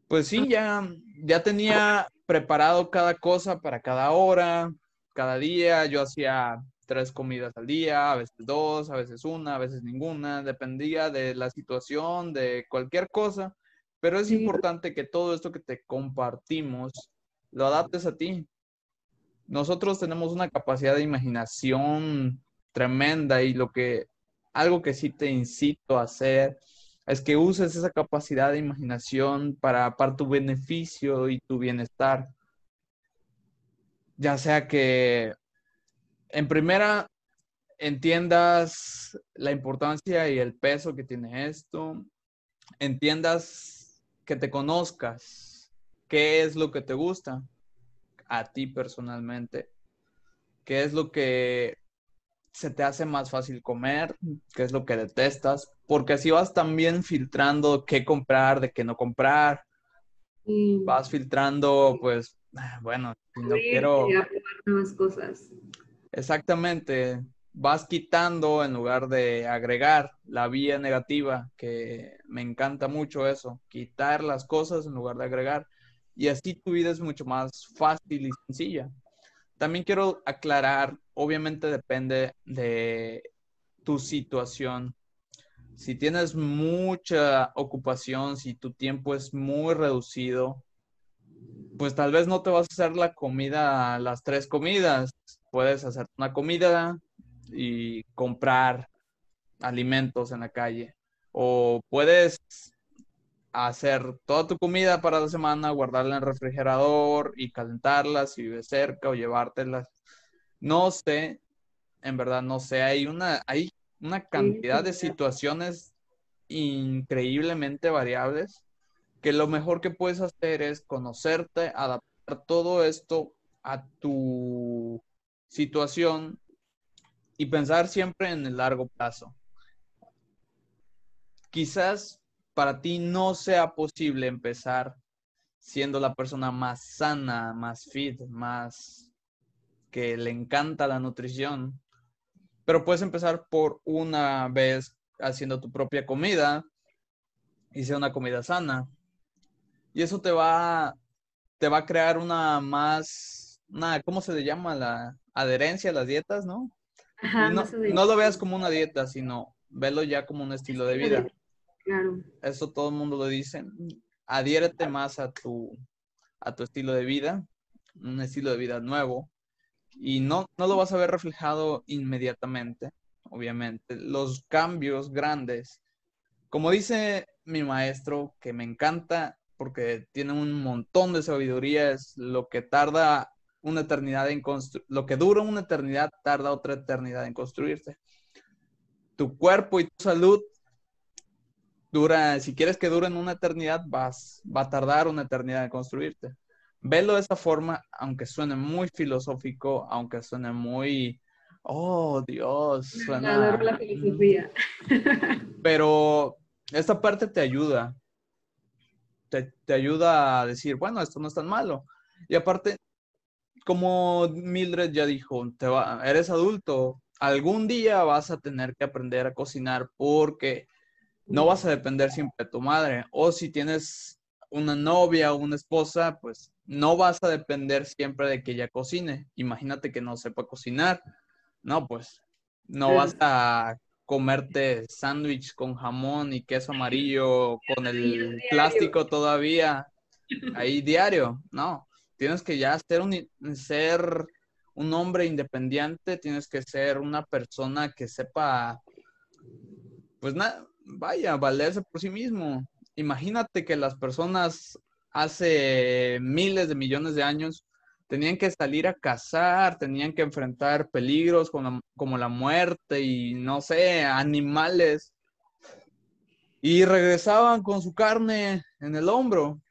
pues sí, ya, ya tenía preparado cada cosa para cada hora, cada día. Yo hacía tres comidas al día, a veces dos, a veces una, a veces ninguna. Dependía de la situación, de cualquier cosa. Pero es importante que todo esto que te compartimos lo adaptes a ti. Nosotros tenemos una capacidad de imaginación tremenda y lo que, algo que sí te incito a hacer es que uses esa capacidad de imaginación para, para tu beneficio y tu bienestar. Ya sea que en primera entiendas la importancia y el peso que tiene esto, entiendas, que te conozcas, qué es lo que te gusta a ti personalmente, qué es lo que se te hace más fácil comer, qué es lo que detestas, porque así vas también filtrando qué comprar, de qué no comprar. Vas filtrando, pues, bueno, si no quiero... Nuevas cosas. Exactamente, vas quitando en lugar de agregar la vía negativa, que me encanta mucho eso, quitar las cosas en lugar de agregar. Y así tu vida es mucho más fácil y sencilla. También quiero aclarar, obviamente depende de tu situación. Si tienes mucha ocupación, si tu tiempo es muy reducido, pues tal vez no te vas a hacer la comida, las tres comidas. Puedes hacer una comida y comprar alimentos en la calle. O puedes hacer toda tu comida para la semana, guardarla en el refrigerador y calentarla si vives cerca o llevártelas. No sé, en verdad no sé, hay una, hay una cantidad de situaciones increíblemente variables que lo mejor que puedes hacer es conocerte, adaptar todo esto a tu situación y pensar siempre en el largo plazo. Quizás para ti no sea posible empezar siendo la persona más sana, más fit, más que le encanta la nutrición. Pero puedes empezar por una vez haciendo tu propia comida y sea una comida sana. Y eso te va, te va a crear una más, una, ¿cómo se le llama? La adherencia a las dietas, ¿no? no, no lo veas como una dieta, sino velo ya como un estilo de vida. Eso todo el mundo lo dice. Adhiérete más a tu, a tu estilo de vida, un estilo de vida nuevo. Y no, no lo vas a ver reflejado inmediatamente, obviamente. Los cambios grandes, como dice mi maestro, que me encanta porque tiene un montón de sabiduría, es lo que tarda una eternidad en construir, lo que dura una eternidad tarda otra eternidad en construirse. Tu cuerpo y tu salud dura, si quieres que dure en una eternidad, vas, va a tardar una eternidad en construirte. Velo de esa forma, aunque suene muy filosófico, aunque suene muy, oh Dios, suena... la filosofía. Pero esta parte te ayuda, te, te, ayuda a decir, bueno, esto no es tan malo. Y aparte, como Mildred ya dijo, te va, eres adulto, algún día vas a tener que aprender a cocinar porque no vas a depender siempre de tu madre. O si tienes una novia o una esposa, pues no vas a depender siempre de que ella cocine. Imagínate que no sepa cocinar. No, pues no vas a comerte sándwich con jamón y queso amarillo con el plástico todavía ahí diario. No, tienes que ya ser un, ser un hombre independiente, tienes que ser una persona que sepa, pues nada, vaya, valerse por sí mismo. Imagínate que las personas hace miles de millones de años tenían que salir a cazar, tenían que enfrentar peligros como, como la muerte y no sé, animales. Y regresaban con su carne en el hombro.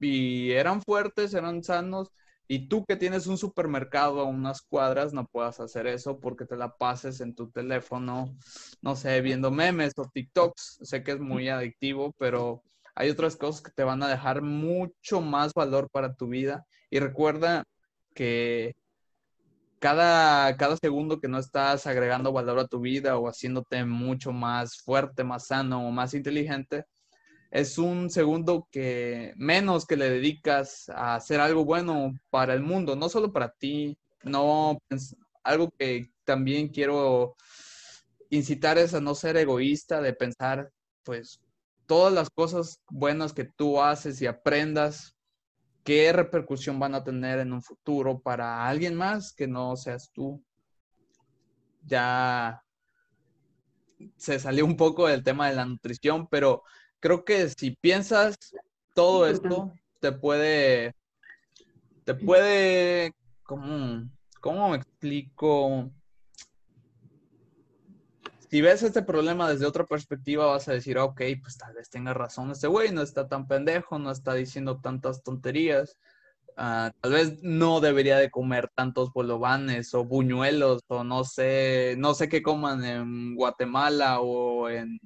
Y eran fuertes, eran sanos y tú que tienes un supermercado a unas cuadras no puedas hacer eso porque te la pases en tu teléfono, no sé, viendo memes o TikToks. Sé que es muy adictivo, pero hay otras cosas que te van a dejar mucho más valor para tu vida. Y recuerda que cada, cada segundo que no estás agregando valor a tu vida o haciéndote mucho más fuerte, más sano o más inteligente, es un segundo que menos que le dedicas a hacer algo bueno para el mundo, no solo para ti, no algo que también quiero incitar es a no ser egoísta, de pensar pues todas las cosas buenas que tú haces y aprendas, qué repercusión van a tener en un futuro para alguien más que no seas tú. Ya se salió un poco del tema de la nutrición, pero creo que si piensas todo esto, te puede, te puede, ¿cómo, cómo me explico? Si ves este problema desde otra perspectiva, vas a decir, ok, pues tal vez tenga razón este güey, no está tan pendejo, no está diciendo tantas tonterías. Ah, tal vez no debería de comer tantos bolovanes o buñuelos o no sé, no sé qué coman en Guatemala o en,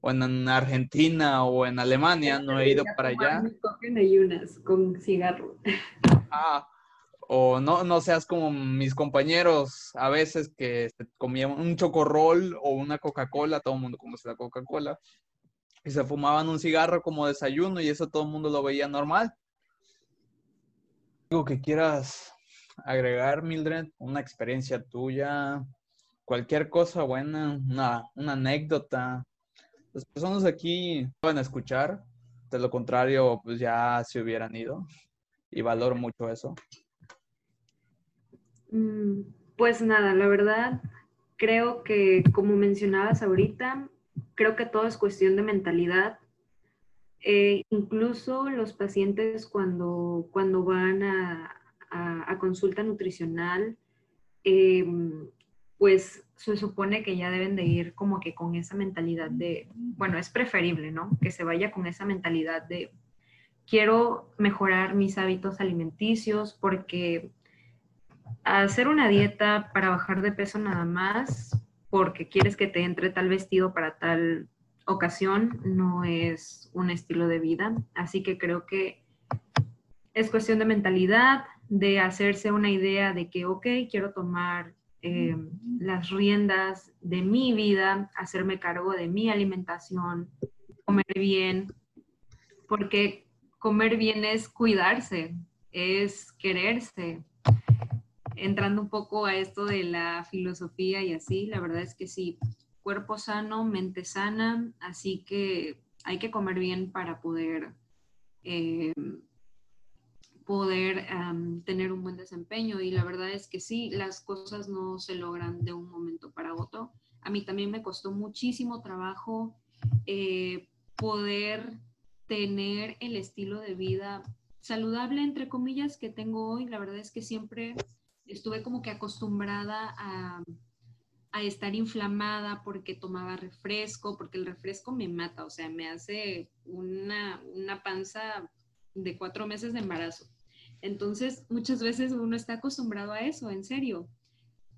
o en Argentina o en Alemania, no he ido para allá. Con cigarro. Ah, o no, no seas como mis compañeros a veces que comían un chocorrol o una Coca-Cola, todo el mundo conoce la Coca-Cola, y se fumaban un cigarro como desayuno y eso todo el mundo lo veía normal. ¿Algo que quieras agregar, Mildred? Una experiencia tuya, cualquier cosa buena, una, una anécdota. Las personas aquí pueden escuchar, de lo contrario, pues ya se hubieran ido y valoro mucho eso. Mm, pues nada, la verdad, creo que como mencionabas ahorita, creo que todo es cuestión de mentalidad. Eh, incluso los pacientes cuando, cuando van a, consulta nutricional, em, pues se supone que ya deben de ir como que con esa mentalidad de, bueno, es preferible, ¿no? Que se vaya con esa mentalidad de, quiero mejorar mis hábitos alimenticios porque hacer una dieta para bajar de peso nada más porque quieres que te entre tal vestido para tal ocasión no es un estilo de vida. Así que creo que es cuestión de mentalidad, de hacerse una idea de que, ok, quiero tomar eh, las riendas de mi vida, hacerme cargo de mi alimentación, comer bien, porque comer bien es cuidarse, es quererse, entrando un poco a esto de la filosofía y así, la verdad es que sí, cuerpo sano, mente sana, así que hay que comer bien para poder, eh, poder tener un buen desempeño y la verdad es que sí, las cosas no se logran de un momento para otro. A mí también me costó muchísimo trabajo eh, poder tener el estilo de vida saludable, entre comillas, que tengo hoy. La verdad es que siempre estuve como que acostumbrada a, estar inflamada porque tomaba refresco, porque el refresco me mata, o sea, me hace una, una panza de cuatro meses de embarazo. Entonces, muchas veces uno está acostumbrado a eso, en serio.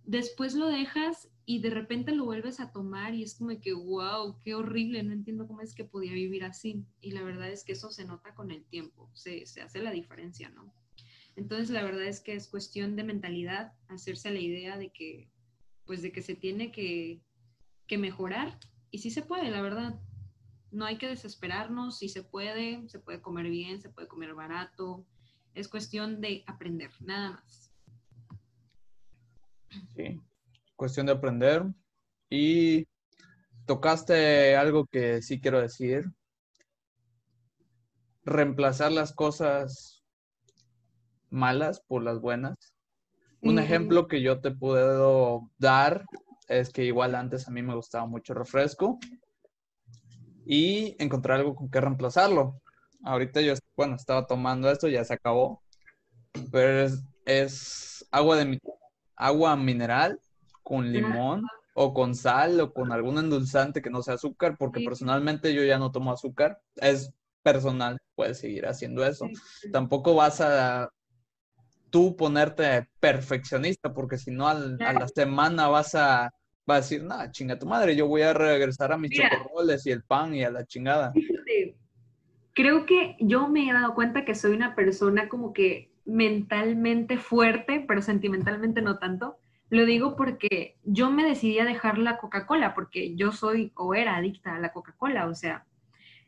Después lo dejas y de repente lo vuelves a tomar y es como que, wow, qué horrible, no entiendo cómo es que podía vivir así. Y la verdad es que eso se nota con el tiempo, se, se hace la diferencia, ¿no? Entonces, la verdad es que es cuestión de mentalidad, hacerse la idea de que, pues, de que se tiene que, mejorar. Y sí se puede, la verdad. No hay que desesperarnos, si se puede, se puede comer bien, se puede comer barato. Es cuestión de aprender, nada más. Sí, cuestión de aprender. Y tocaste algo que sí quiero decir. Reemplazar las cosas malas por las buenas. Un ejemplo que yo te puedo dar es que igual antes a mí me gustaba mucho refresco y encontrar algo con que reemplazarlo. Ahorita yo, bueno, estaba tomando esto, ya se acabó, pero es, agua, de, agua mineral con limón o con sal o con algún endulzante que no sea azúcar, porque personalmente yo ya no tomo azúcar. Es personal, puedes seguir haciendo eso. Tampoco vas a tú ponerte perfeccionista, porque si no a la semana vas a, va a decir, nada, chinga tu madre, yo voy a regresar a mis chocorroles y el pan y a la chingada. creo que yo me he dado cuenta que soy una persona como que mentalmente fuerte, pero sentimentalmente no tanto. Lo digo porque yo me decidí a dejar la Coca-Cola, porque yo soy o era adicta a la Coca-Cola, o sea.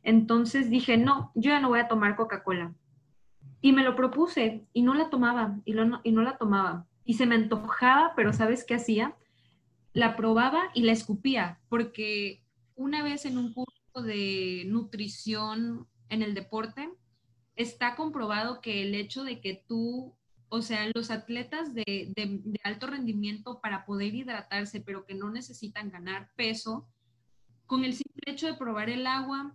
Entonces dije, no, yo ya no voy a tomar Coca-Cola. Y me lo propuse y no la tomaba y, no la tomaba. Y se me antojaba, pero ¿sabes qué hacía? La probaba y la escupía, porque una vez en un curso de nutrición en el deporte, está comprobado que el hecho de que tú, o sea, los atletas de, alto rendimiento para poder hidratarse, pero que no necesitan ganar peso, con el simple hecho de probar el agua,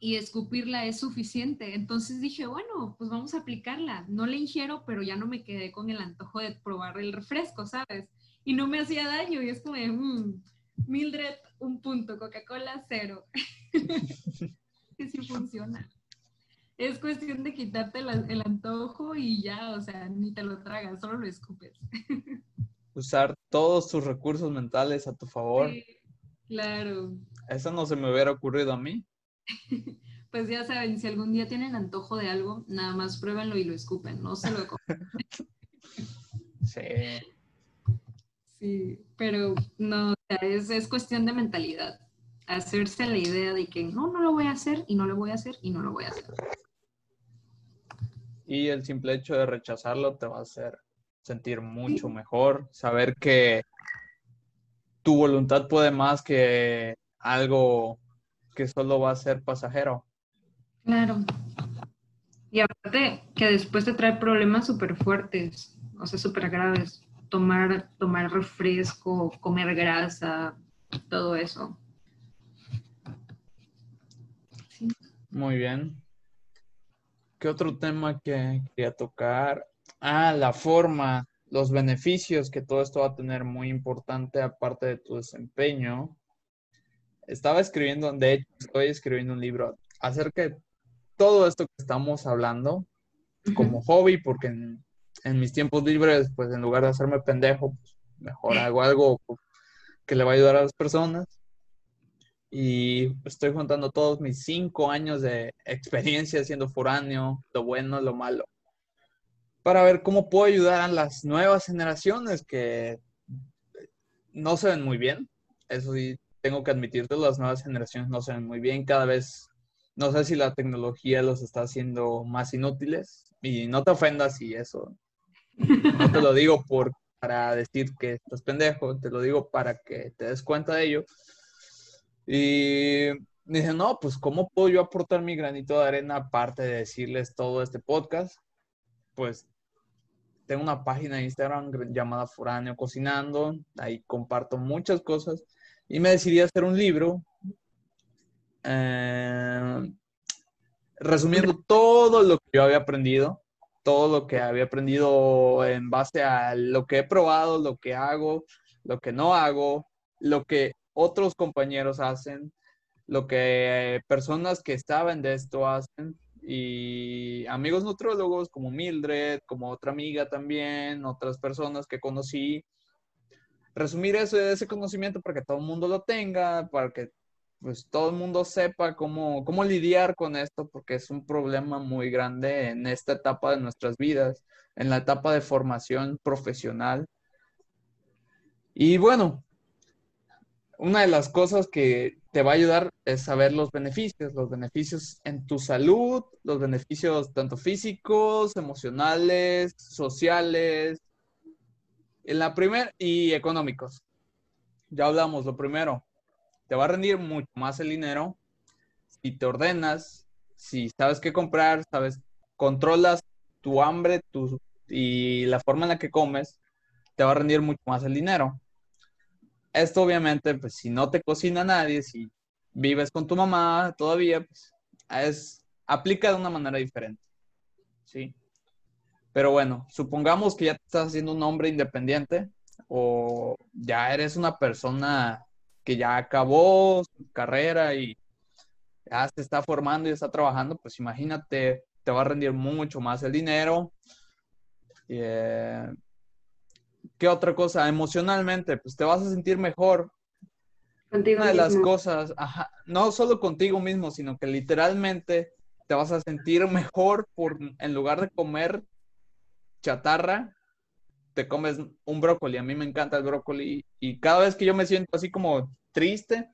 y escupirla es suficiente. Entonces dije, bueno, pues vamos a aplicarla. No la ingiero, pero ya no me quedé con el antojo de probar el refresco, ¿sabes? Y no me hacía daño y es como, mm, Mildred, un punto, Coca-Cola, cero. que sí funciona. Es cuestión de quitarte el antojo y ya, o sea, ni te lo tragas, solo lo escupes. Usar todos tus recursos mentales a tu favor. Sí, claro. Eso no se me hubiera ocurrido a mí. pues ya saben, si algún día tienen antojo de algo, nada más pruébenlo y lo escupen, no se lo comen. sí. Sí, pero no, es, es cuestión de mentalidad. Hacerse la idea de que no, no lo voy a hacer y no lo voy a hacer y no lo voy a hacer. Y el simple hecho de rechazarlo te va a hacer sentir mucho mejor, saber que tu voluntad puede más que algo que solo va a ser pasajero. Claro. Y aparte que después te trae problemas súper fuertes, o sea, súper graves. Tomar, tomar refresco, comer grasa, todo eso. Muy bien. ¿Qué otro tema que quería tocar? Ah, la forma, los beneficios que todo esto va a tener muy importante aparte de tu desempeño. Estaba escribiendo, de hecho, estoy escribiendo un libro acerca de todo esto que estamos hablando como hobby, porque en, mis tiempos libres, pues en lugar de hacerme pendejo, pues, mejor hago algo que le va a ayudar a las personas. Y estoy juntando todos mis cinco años de experiencia siendo foráneo, lo bueno, lo malo, para ver cómo puedo ayudar a las nuevas generaciones que no se ven muy bien. Eso sí, tengo que admitirte, las nuevas generaciones no se ven muy bien. Cada vez no sé si la tecnología los está haciendo más inútiles y no te ofendas y eso. No te lo digo por, para decir que estás pendejo, te lo digo para que te des cuenta de ello. Y dicen, no, pues ¿cómo puedo yo aportar mi granito de arena aparte de decirles todo este podcast? Pues tengo una página de Instagram llamada Foráneo Cocinando, ahí comparto muchas cosas y me decidí a hacer un libro eh, resumiendo todo lo que yo había aprendido, todo lo que había aprendido en base a lo que he probado, lo que hago, lo que no hago, lo que otros compañeros hacen, lo que personas que saben de esto hacen y amigos nutrólogos como Mildred, como otra amiga también, otras personas que conocí. Resumir ese conocimiento para que todo el mundo lo tenga, para que pues todo el mundo sepa cómo, cómo lidiar con esto, porque es un problema muy grande en esta etapa de nuestras vidas, en la etapa de formación profesional. Y bueno, una de las cosas que te va a ayudar es saber los beneficios, los beneficios en tu salud, los beneficios tanto físicos, emocionales, sociales, en la primera y económicos. Ya hablamos, lo primero, te va a rendir mucho más el dinero si te ordenas, si sabes qué comprar, sabes, controlas tu hambre tu, y la forma en la que comes, te va a rendir mucho más el dinero. Esto obviamente, pues si no te cocina nadie, si vives con tu mamá todavía, pues es, aplica de una manera diferente. ¿Sí? Pero bueno, supongamos que ya te estás haciendo un hombre independiente o ya eres una persona que ya acabó su carrera y ya se está formando y está trabajando, pues imagínate, te va a rendir mucho más el dinero. Eh, ¿Qué otra cosa? Emocionalmente, pues te vas a sentir mejor. Contigo Una de las cosas, no solo contigo mismo, sino que literalmente te vas a sentir mejor por, en lugar de comer chatarra, te comes un brócoli. A mí me encanta el brócoli y cada vez que yo me siento así como triste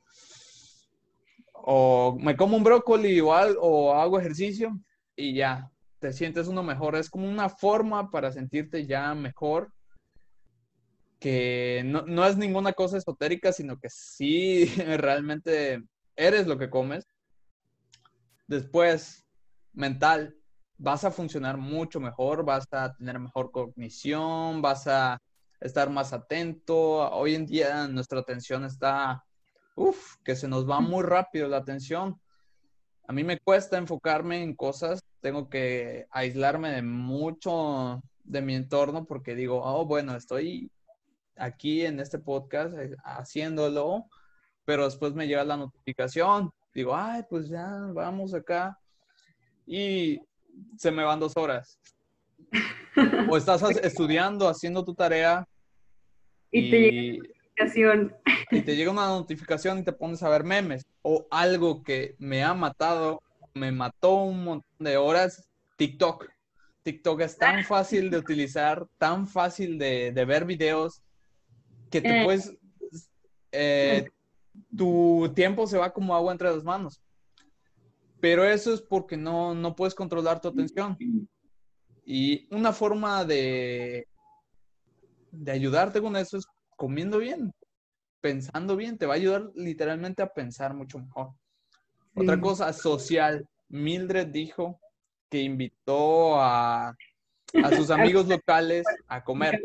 o me como un brócoli o, o hago ejercicio y ya, te sientes uno mejor. Es como una forma para sentirte ya mejor que no, no es ninguna cosa esotérica, sino que sí realmente eres lo que comes. Después, mental, vas a funcionar mucho mejor, vas a tener mejor cognición, vas a estar más atento. Hoy en día nuestra atención está, uff, que se nos va muy rápido la atención. A mí me cuesta enfocarme en cosas, tengo que aislarme de mucho de mi entorno porque digo, oh, bueno, estoy aquí en este podcast eh, haciéndolo, pero después me llega la notificación. Digo, ay, pues ya, vamos acá. Y se me van dos horas. o estás estudiando, haciendo tu tarea. Y, te llega una notificación. Y te llega una notificación y te pones a ver memes. O algo que me ha matado, me mató un montón de horas, TikTok. TikTok es tan fácil de utilizar, tan fácil de, ver videos, que te eh. puedes... Eh, tu tiempo se va como agua entre las manos. Pero eso es porque no, no puedes controlar tu atención. Y una forma de, de ayudarte con eso es comiendo bien, pensando bien. Te va a ayudar literalmente a pensar mucho mejor. Otra cosa social. Mildred dijo que invitó a, a sus amigos locales a comer.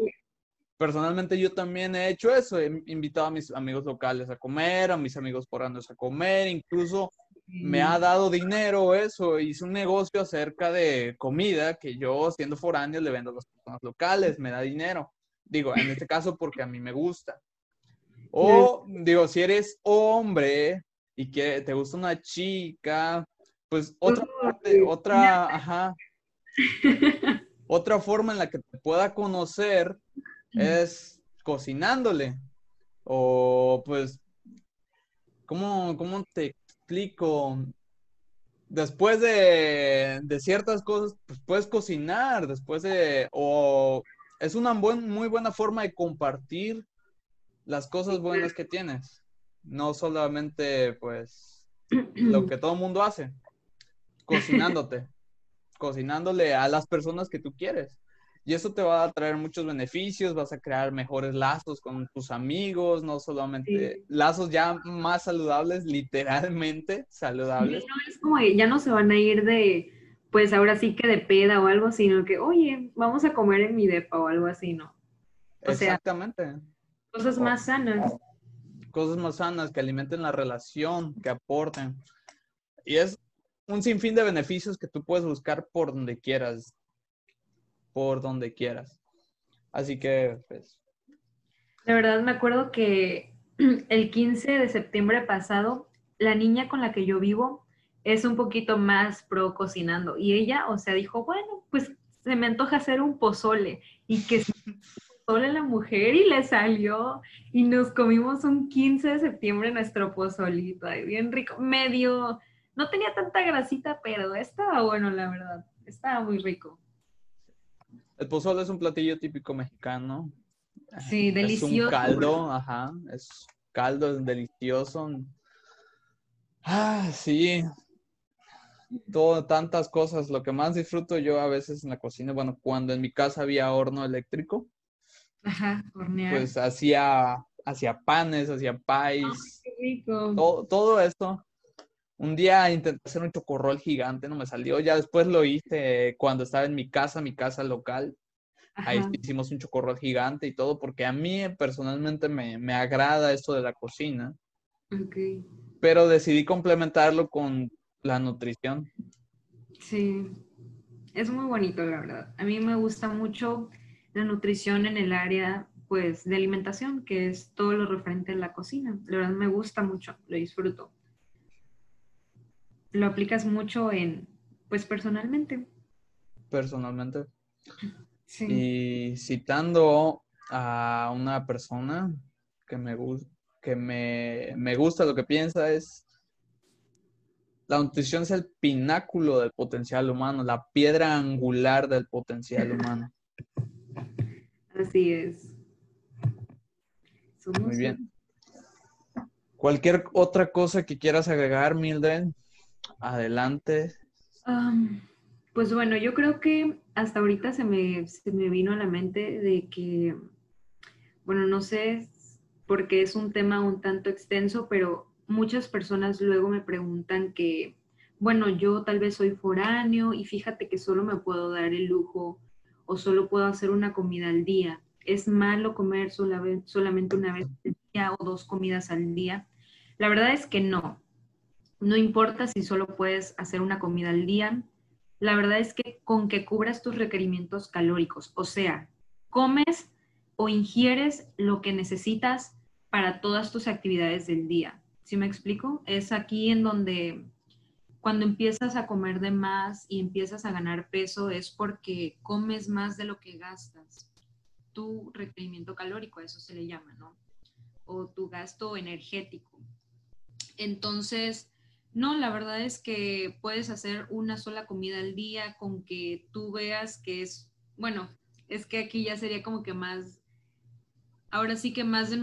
Personalmente yo también he hecho eso, he invitado a mis amigos locales a comer, a mis amigos foráneos a comer, incluso me ha dado dinero eso, hice un negocio acerca de comida que yo siendo foráneo le vendo a las personas locales, me da dinero. Digo, en este caso porque a mí me gusta. O digo, si eres hombre y que te gusta una chica, pues otra otra, ajá, otra forma en la que te pueda conocer es cocinándole. O pues, ¿cómo, cómo te explico? Después de, ciertas cosas, pues puedes cocinar, después de, o es una muy buena forma de compartir las cosas buenas que tienes. No solamente, pues, lo que todo el mundo hace, cocinándote, cocinándole a las personas que tú quieres. Y eso te va a traer muchos beneficios, vas a crear mejores lazos con tus amigos, no solamente lazos ya más saludables, literalmente saludables. no es como ya no se van a ir de, pues ahora sí que de peda o algo, sino que, oye, vamos a comer en mi depa o algo así, ¿no? Exactamente. cosas más sanas. Cosas más sanas que alimenten la relación, que aporten. Y es un sinfín de beneficios que tú puedes buscar por donde quieras por donde quieras. Así que, pues. La verdad, me acuerdo que el 15 de septiembre pasado, la niña con la que yo vivo es un poquito más pro cocinando. Y ella, o sea, dijo, bueno, pues se me antoja hacer un pozole. Y que pozole la mujer y le salió. Y nos comimos un 15 de septiembre nuestro pozolito. Ay, bien rico. Medio, no tenía tanta grasita, pero estaba bueno, la verdad. Estaba muy rico. El pozole es un platillo típico mexicano. Sí, delicioso. Es un caldo, ajá, es caldo, es delicioso. Ah, sí. Todo, tantas cosas. Lo que más disfruto yo a veces en la cocina, bueno, cuando en mi casa había horno eléctrico, Ajá, hornear. Pues hacía, hacía panes, hacía pais. qué rico. Todo, todo esto. Un día intenté hacer un chocorrol gigante, no me salió. Ya después lo hice cuando estaba en mi casa, mi casa local. Ahí hicimos un chocorrol gigante y todo, porque a mí personalmente me, agrada esto de la cocina. Okay. Pero decidí complementarlo con la nutrición. Sí, es muy bonito, la verdad. A mí me gusta mucho la nutrición en el área pues de alimentación, que es todo lo referente a la cocina. La verdad me gusta mucho, lo disfruto lo aplicas mucho en, pues personalmente. Personalmente. Sí. Y citando a una persona que me, que me, me gusta lo que piensa es, la nutrición es el pináculo del potencial humano, la piedra angular del potencial humano. Así es. Muy bien. Cualquier otra cosa que quieras agregar, Mildred. Adelante. pues bueno, yo creo que hasta ahorita se me, se me vino a la mente de que, bueno, no sé porque es un tema un tanto extenso, pero muchas personas luego me preguntan que, bueno, yo tal vez soy foráneo y fíjate que solo me puedo dar el lujo o solo puedo hacer una comida al día. ¿Es malo comer solamente una vez al día o dos comidas al día? La verdad es que no. No importa si solo puedes hacer una comida al día. La verdad es que con que cubras tus requerimientos calóricos, o sea, comes o ingieres lo que necesitas para todas tus actividades del día. ¿Sí me explico? Es aquí en donde cuando empiezas a comer de más y empiezas a ganar peso es porque comes más de lo que gastas. Tu requerimiento calórico, eso se le llama, ¿no? O tu gasto energético. Entonces, no, la verdad es que puedes hacer una sola comida al día con que tú veas que es, bueno, es que aquí ya sería como que más, ahora sí que más de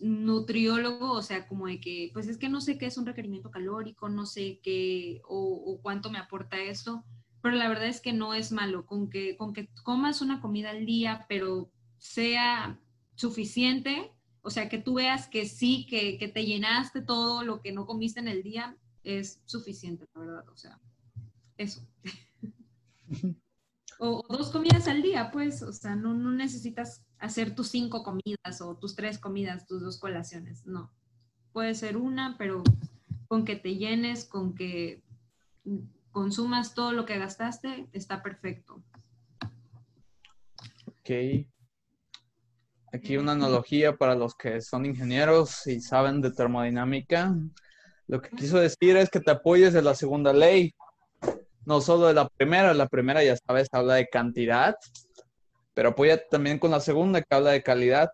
nutriólogo, o sea, como de que, pues es que no sé qué es un requerimiento calórico, no sé qué o, cuánto me aporta eso, pero la verdad es que no es malo, con que, con que comas una comida al día, pero sea suficiente, o sea, que tú veas que sí, que, que, te llenaste todo lo que no comiste en el día, es suficiente, la verdad. O sea, eso. o, dos comidas al día, pues, o sea, no, no necesitas hacer tus cinco comidas o tus tres comidas, tus dos colaciones, no. Puede ser una, pero con que te llenes, con que consumas todo lo que gastaste, está perfecto. Ok. Aquí una analogía para los que son ingenieros y saben de termodinámica. Lo que quiso decir es que te apoyes de la segunda ley, no solo de la primera. La primera, ya sabes, habla de cantidad, pero apóyate también con la segunda que habla de calidad.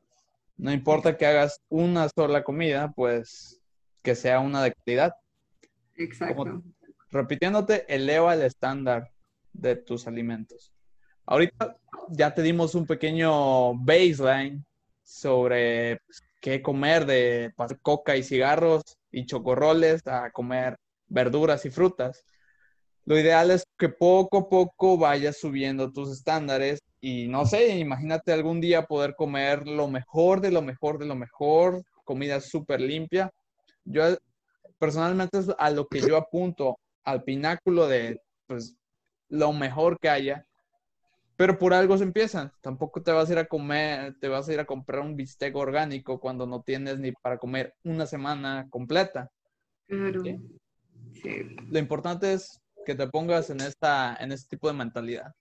No importa que hagas una sola comida, pues que sea una de calidad. Exacto. repitiéndote, eleva el estándar de tus alimentos. Ahorita ya te dimos un pequeño baseline sobre qué comer de coca y cigarros y chocorroles a comer verduras y frutas. Lo ideal es que poco a poco vayas subiendo tus estándares y no sé, imagínate algún día poder comer lo mejor de lo mejor de lo mejor, comida súper limpia. Yo personalmente es a lo que yo apunto, al pináculo de pues lo mejor que haya pero por algo se empieza. Tampoco te vas a ir a comer, te vas a ir a comprar un bistec orgánico cuando no tienes ni para comer una semana completa. Claro. Lo importante es que te pongas en esta, en este tipo de mentalidad.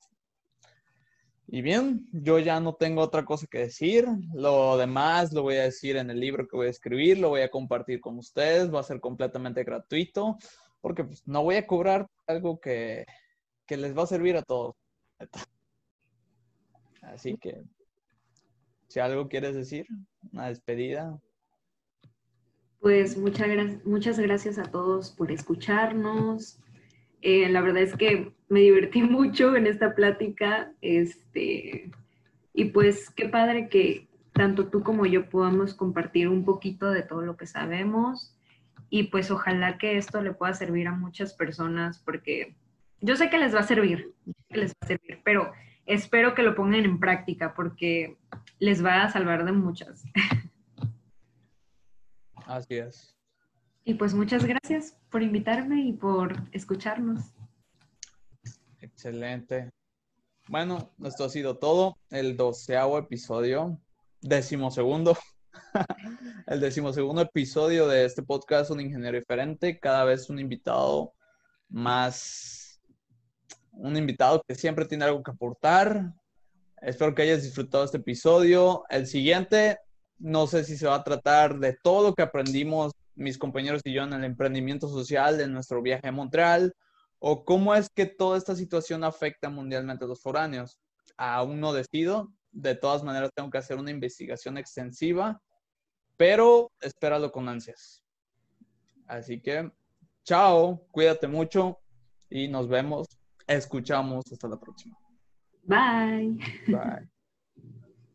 Y bien, yo ya no tengo otra cosa que decir. Lo demás lo voy a decir en el libro que voy a escribir, lo voy a compartir con ustedes, va a ser completamente gratuito, porque pues, no voy a cobrar algo que, que les va a servir a todos. Así que, si algo quieres decir, una despedida. Pues muchas, muchas gracias a todos por escucharnos. Eh, la verdad es que me divertí mucho en esta plática. Este, y pues qué padre que tanto tú como yo podamos compartir un poquito de todo lo que sabemos. Y pues ojalá que esto le pueda servir a muchas personas porque yo sé que les va a servir, que les va a servir, pero espero que lo pongan en práctica porque les va a salvar de muchas. Así es. Y pues muchas gracias por invitarme y por escucharnos. Excelente. Bueno, esto ha sido todo. El doceavo episodio, decimosegundo. el decimosegundo episodio de este podcast, Un Ingeniero Diferente. Cada vez un invitado más un invitado que siempre tiene algo que aportar. Espero que hayas disfrutado este episodio. El siguiente, no sé si se va a tratar de todo lo que aprendimos mis compañeros y yo en el emprendimiento social de nuestro viaje a Montreal o cómo es que toda esta situación afecta mundialmente a los foráneos. Aún no decido. De todas maneras, tengo que hacer una investigación extensiva, pero espéralo con ansias. Así que, chao, cuídate mucho y nos vemos escuchamos. Hasta la próxima. Bye. Bye.